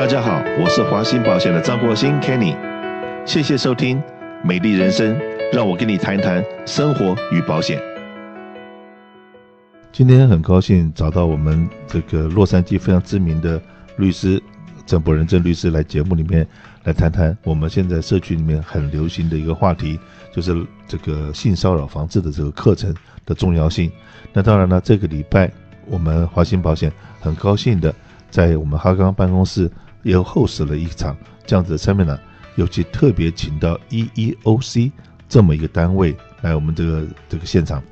大家好，我是华兴保险的张国兴 Kenny，谢谢收听《美丽人生》，让我跟你谈谈生活与保险。今天很高兴找到我们这个洛杉矶非常知名的律师郑博仁郑律师来节目里面来谈谈我们现在社区里面很流行的一个话题，就是这个性骚扰防治的这个课程的重要性。那当然了，这个礼拜我们华兴保险很高兴的在我们哈刚办公室。又 host 了一场这样子的 seminar，尤其特别请到 EEOC 这么一个单位来我们这个这个现场，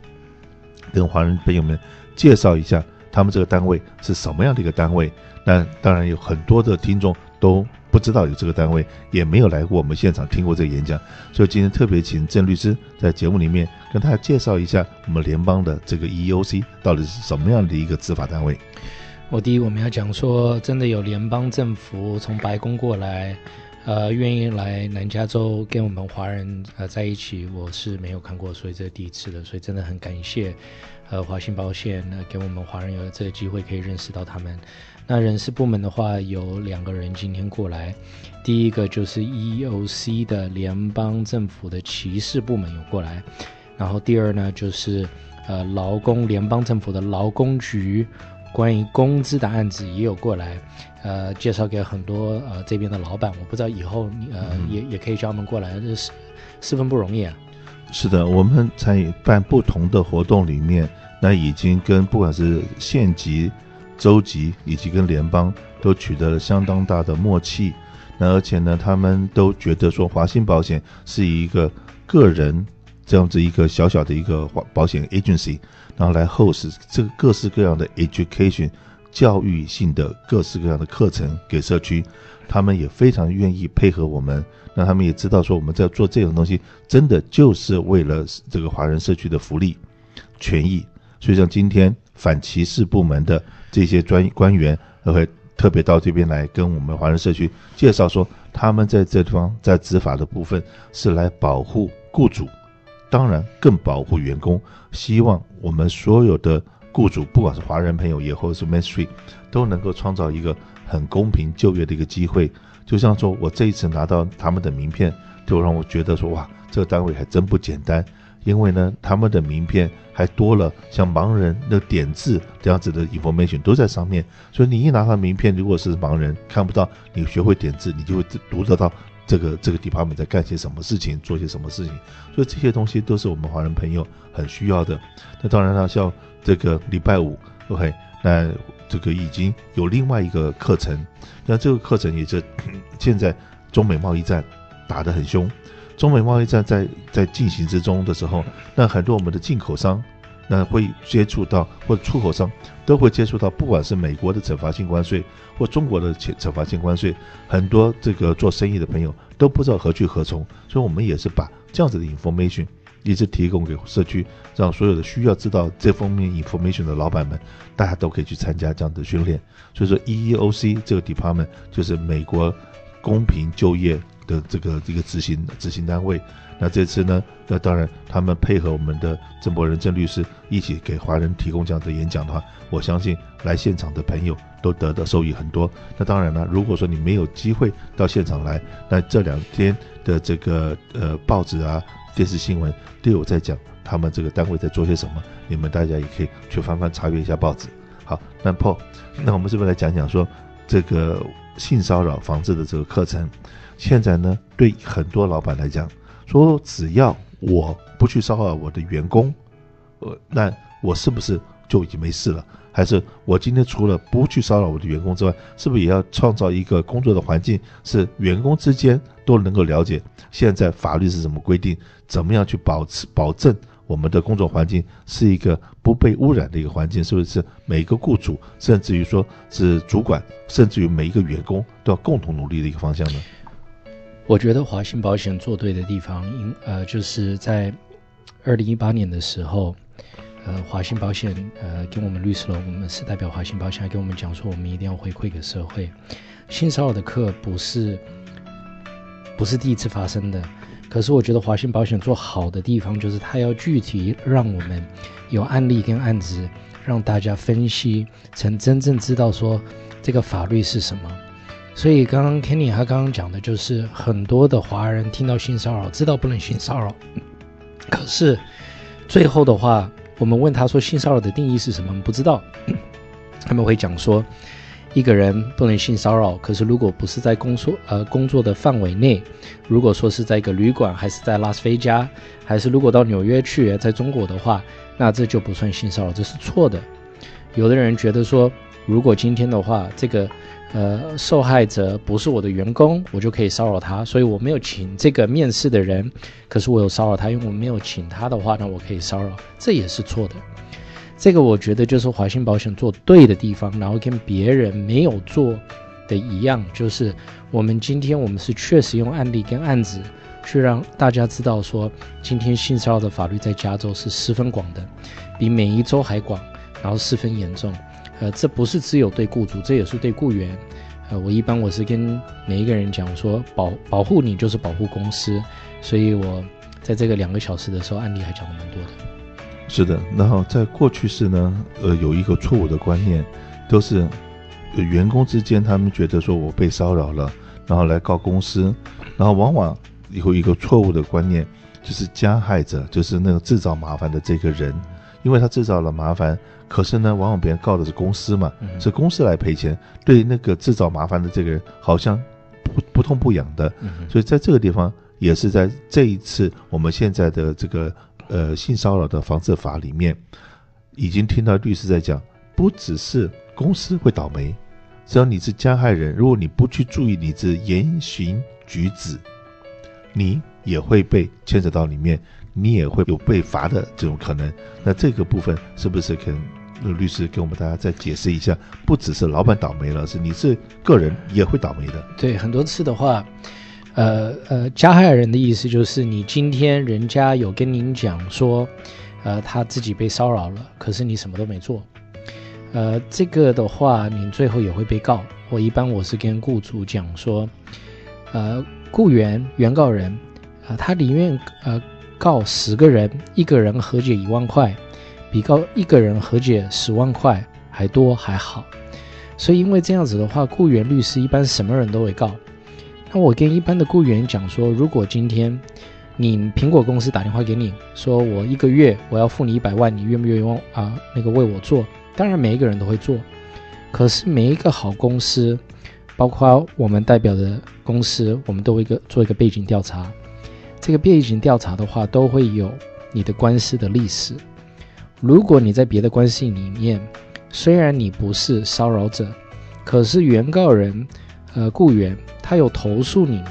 跟华人朋友们介绍一下他们这个单位是什么样的一个单位。那当然有很多的听众都不知道有这个单位，也没有来过我们现场听过这个演讲，所以今天特别请郑律师在节目里面跟大家介绍一下我们联邦的这个 EEOC 到底是什么样的一个执法单位。我第一，我们要讲说，真的有联邦政府从白宫过来，呃，愿意来南加州跟我们华人呃在一起，我是没有看过，所以这是第一次的，所以真的很感谢，呃，华信保险呢给我们华人有这个机会可以认识到他们。那人事部门的话，有两个人今天过来，第一个就是 EOC 的联邦政府的歧视部门有过来，然后第二呢就是呃劳工联邦政府的劳工局。关于工资的案子也有过来，呃，介绍给很多呃这边的老板。我不知道以后呃、嗯、也也可以叫他们过来，这是十分不容易啊。是的，我们参与办不同的活动里面，那已经跟不管是县级、州级以及跟联邦都取得了相当大的默契。那而且呢，他们都觉得说华兴保险是一个个人这样子一个小小的一个保险 agency。然后来 host 这个各式各样的 education 教育性的各式各样的课程给社区，他们也非常愿意配合我们。那他们也知道说我们在做这种东西，真的就是为了这个华人社区的福利、权益。所以像今天反歧视部门的这些专官员，都会特别到这边来跟我们华人社区介绍说，他们在这地方在执法的部分是来保护雇主。当然，更保护员工。希望我们所有的雇主，不管是华人朋友也或者是 Main Street，都能够创造一个很公平就业的一个机会。就像说我这一次拿到他们的名片，就让我觉得说哇，这个单位还真不简单。因为呢，他们的名片还多了像盲人的点字这样子的 information 都在上面。所以你一拿到名片，如果是盲人看不到，你学会点字，你就会读得到。这个这个 department 在干些什么事情，做些什么事情，所以这些东西都是我们华人朋友很需要的。那当然了，像这个礼拜五，OK，那这个已经有另外一个课程，那这个课程也是现在中美贸易战打得很凶，中美贸易战在在进行之中的时候，那很多我们的进口商。那会接触到或者出口商都会接触到，不管是美国的惩罚性关税或中国的惩惩罚性关税，很多这个做生意的朋友都不知道何去何从，所以我们也是把这样子的 information 一直提供给社区，让所有的需要知道这方面 information 的老板们，大家都可以去参加这样的训练。所以说，EEOC 这个 department 就是美国公平就业的这个这个执行执行单位。那这次呢，那当然他们配合我们的郑博仁郑律师一起给华人提供这样的演讲的话，我相信来现场的朋友都得到受益很多。那当然了，如果说你没有机会到现场来，那这两天的这个呃报纸啊、电视新闻都有在讲他们这个单位在做些什么，你们大家也可以去翻翻查阅一下报纸。好，那 Paul，那我们是不是来讲讲说这个性骚扰防治的这个课程？现在呢，对很多老板来讲。说只要我不去骚扰我的员工，呃，那我是不是就已经没事了？还是我今天除了不去骚扰我的员工之外，是不是也要创造一个工作的环境，是员工之间都能够了解现在法律是怎么规定，怎么样去保持保证我们的工作环境是一个不被污染的一个环境？是不是每一个雇主，甚至于说是主管，甚至于每一个员工都要共同努力的一个方向呢？我觉得华兴保险做对的地方，应呃就是在二零一八年的时候，呃华兴保险呃跟我们律师楼，我们是代表华兴保险，还跟我们讲说，我们一定要回馈给社会。性骚扰的课不是不是第一次发生的，可是我觉得华信保险做好的地方，就是它要具体让我们有案例跟案子，让大家分析，才真正知道说这个法律是什么。所以刚刚 Kenny 他刚刚讲的就是很多的华人听到性骚扰，知道不能性骚扰，可是最后的话，我们问他说性骚扰的定义是什么？不知道，他们会讲说。一个人不能性骚扰，可是如果不是在工作呃工作的范围内，如果说是在一个旅馆，还是在拉斯维加，还是如果到纽约去，在中国的话，那这就不算性骚扰，这是错的。有的人觉得说，如果今天的话，这个呃受害者不是我的员工，我就可以骚扰他，所以我没有请这个面试的人，可是我有骚扰他，因为我没有请他的话，那我可以骚扰，这也是错的。这个我觉得就是华信保险做对的地方，然后跟别人没有做的一样，就是我们今天我们是确实用案例跟案子去让大家知道说，今天性骚扰的法律在加州是十分广的，比每一州还广，然后十分严重。呃，这不是只有对雇主，这也是对雇员。呃，我一般我是跟每一个人讲说，保保护你就是保护公司，所以我在这个两个小时的时候，案例还讲的蛮多的。是的，然后在过去式呢，呃，有一个错误的观念，都是员工之间他们觉得说我被骚扰了，然后来告公司，然后往往有一个错误的观念，就是加害者就是那个制造麻烦的这个人，因为他制造了麻烦，可是呢，往往别人告的是公司嘛，是公司来赔钱，对那个制造麻烦的这个人好像不不痛不痒的，所以在这个地方也是在这一次我们现在的这个。呃，性骚扰的防治法里面，已经听到律师在讲，不只是公司会倒霉，只要你是加害人，如果你不去注意你这言行举止，你也会被牵扯到里面，你也会有被罚的这种可能。那这个部分是不是可能律师给我们大家再解释一下？不只是老板倒霉了，是你是个人也会倒霉的。对，很多次的话。呃呃，加害人的意思就是你今天人家有跟您讲说，呃，他自己被骚扰了，可是你什么都没做，呃，这个的话，你最后也会被告。我一般我是跟雇主讲说，呃，雇员原告人，啊、他宁愿呃告十个人，一个人和解一万块，比告一个人和解十万块还多还好。所以因为这样子的话，雇员律师一般什么人都会告。那我跟一般的雇员讲说，如果今天你苹果公司打电话给你，说我一个月我要付你一百万，你愿不愿意啊？那个为我做？当然每一个人都会做，可是每一个好公司，包括我们代表的公司，我们都会一个做一个背景调查。这个背景调查的话，都会有你的官司的历史。如果你在别的官司里面，虽然你不是骚扰者，可是原告人。呃，雇员他有投诉你，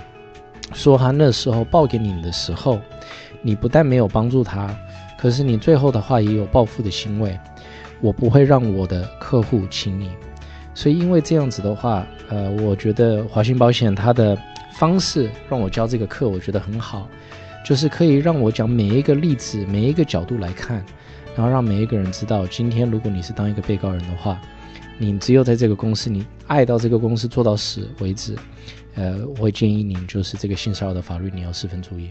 说他那时候报给你的时候，你不但没有帮助他，可是你最后的话也有报复的行为。我不会让我的客户请你，所以因为这样子的话，呃，我觉得华信保险它的方式让我教这个课，我觉得很好，就是可以让我讲每一个例子，每一个角度来看，然后让每一个人知道，今天如果你是当一个被告人的话。你只有在这个公司，你爱到这个公司做到死为止，呃，我会建议你就是这个性骚扰的法律你要十分注意。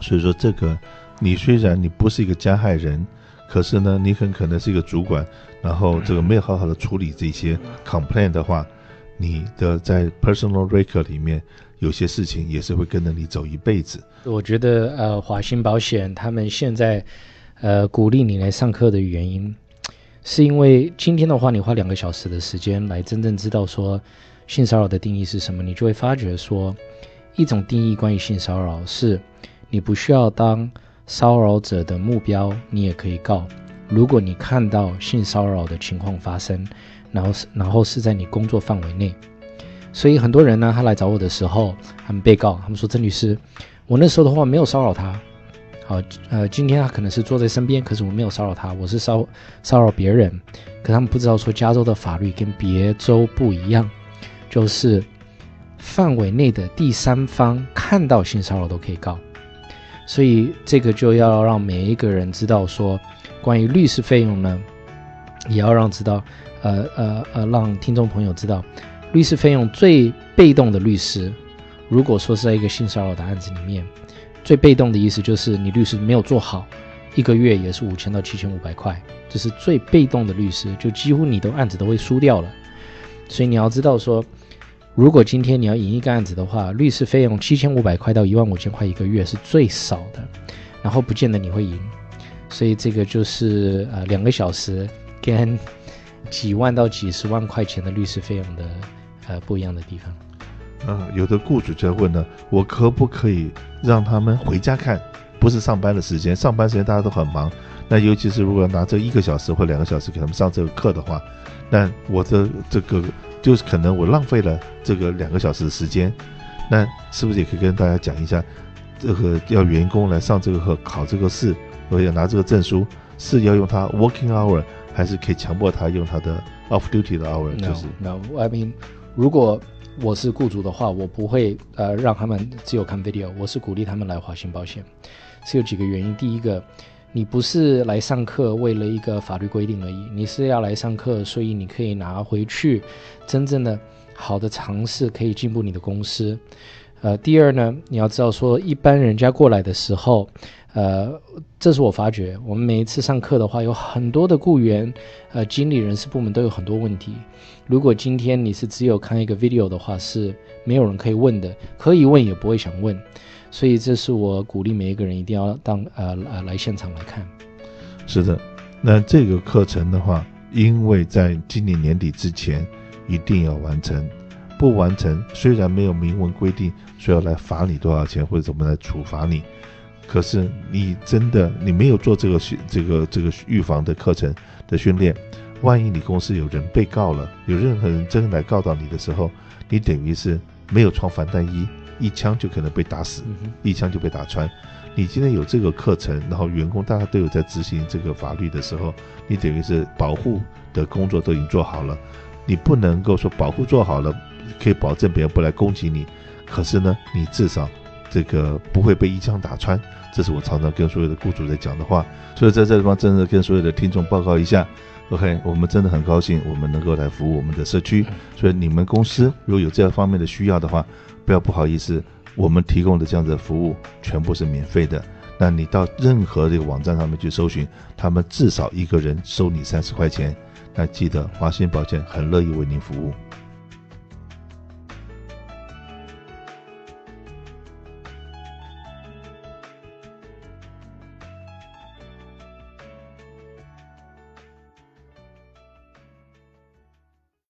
所以说，这个你虽然你不是一个加害人，可是呢，你很可能是一个主管，然后这个没有好好的处理这些 complaint 的话，你的在 personal record 里面有些事情也是会跟着你走一辈子。我觉得呃，华兴保险他们现在呃鼓励你来上课的原因。是因为今天的话，你花两个小时的时间来真正知道说性骚扰的定义是什么，你就会发觉说，一种定义关于性骚扰是，你不需要当骚扰者的目标，你也可以告。如果你看到性骚扰的情况发生，然后是然后是在你工作范围内，所以很多人呢，他来找我的时候，他们被告，他们说郑律师，我那时候的话没有骚扰他。好，呃，今天他可能是坐在身边，可是我没有骚扰他，我是骚骚扰别人。可他们不知道说，加州的法律跟别州不一样，就是范围内的第三方看到性骚扰都可以告。所以这个就要让每一个人知道说，关于律师费用呢，也要让知道，呃呃呃，让听众朋友知道，律师费用最被动的律师，如果说是在一个性骚扰的案子里面。最被动的意思就是你律师没有做好，一个月也是五千到七千五百块，这是最被动的律师，就几乎你的案子都会输掉了。所以你要知道说，如果今天你要赢一个案子的话，律师费用七千五百块到一万五千块一个月是最少的，然后不见得你会赢，所以这个就是呃两个小时跟几万到几十万块钱的律师费用的呃不一样的地方。嗯，有的雇主就要问呢，我可不可以让他们回家看？不是上班的时间，上班时间大家都很忙。那尤其是如果拿这一个小时或两个小时给他们上这个课的话，那我的这个就是可能我浪费了这个两个小时的时间。那是不是也可以跟大家讲一下，这个要员工来上这个课、考这个试，我要拿这个证书，是要用他 working hour，还是可以强迫他用他的 off duty 的 hour？就是，No，I mean，如果我是雇主的话，我不会呃让他们只有看 video，我是鼓励他们来华信保险，是有几个原因。第一个，你不是来上课为了一个法律规定而已，你是要来上课，所以你可以拿回去真正的好的尝试，可以进步你的公司。呃，第二呢，你要知道说，一般人家过来的时候。呃，这是我发觉，我们每一次上课的话，有很多的雇员、呃，经理人事部门都有很多问题。如果今天你是只有看一个 video 的话，是没有人可以问的，可以问也不会想问。所以这是我鼓励每一个人一定要当呃呃来现场来看。是的，那这个课程的话，因为在今年年底之前一定要完成，不完成虽然没有明文规定说要来罚你多少钱或者怎么来处罚你。可是你真的你没有做这个训这个这个预防的课程的训练，万一你公司有人被告了，有任何人真的来告到你的时候，你等于是没有穿防弹衣，一枪就可能被打死，一枪就被打穿。你今天有这个课程，然后员工大家都有在执行这个法律的时候，你等于是保护的工作都已经做好了。你不能够说保护做好了，可以保证别人不来攻击你，可是呢，你至少。这个不会被一枪打穿，这是我常常跟所有的雇主在讲的话。所以在这地方，真的跟所有的听众报告一下，OK，我们真的很高兴，我们能够来服务我们的社区。所以你们公司如果有这方面的需要的话，不要不好意思，我们提供的这样子的服务全部是免费的。那你到任何这个网站上面去搜寻，他们至少一个人收你三十块钱。那记得华信保险很乐意为您服务。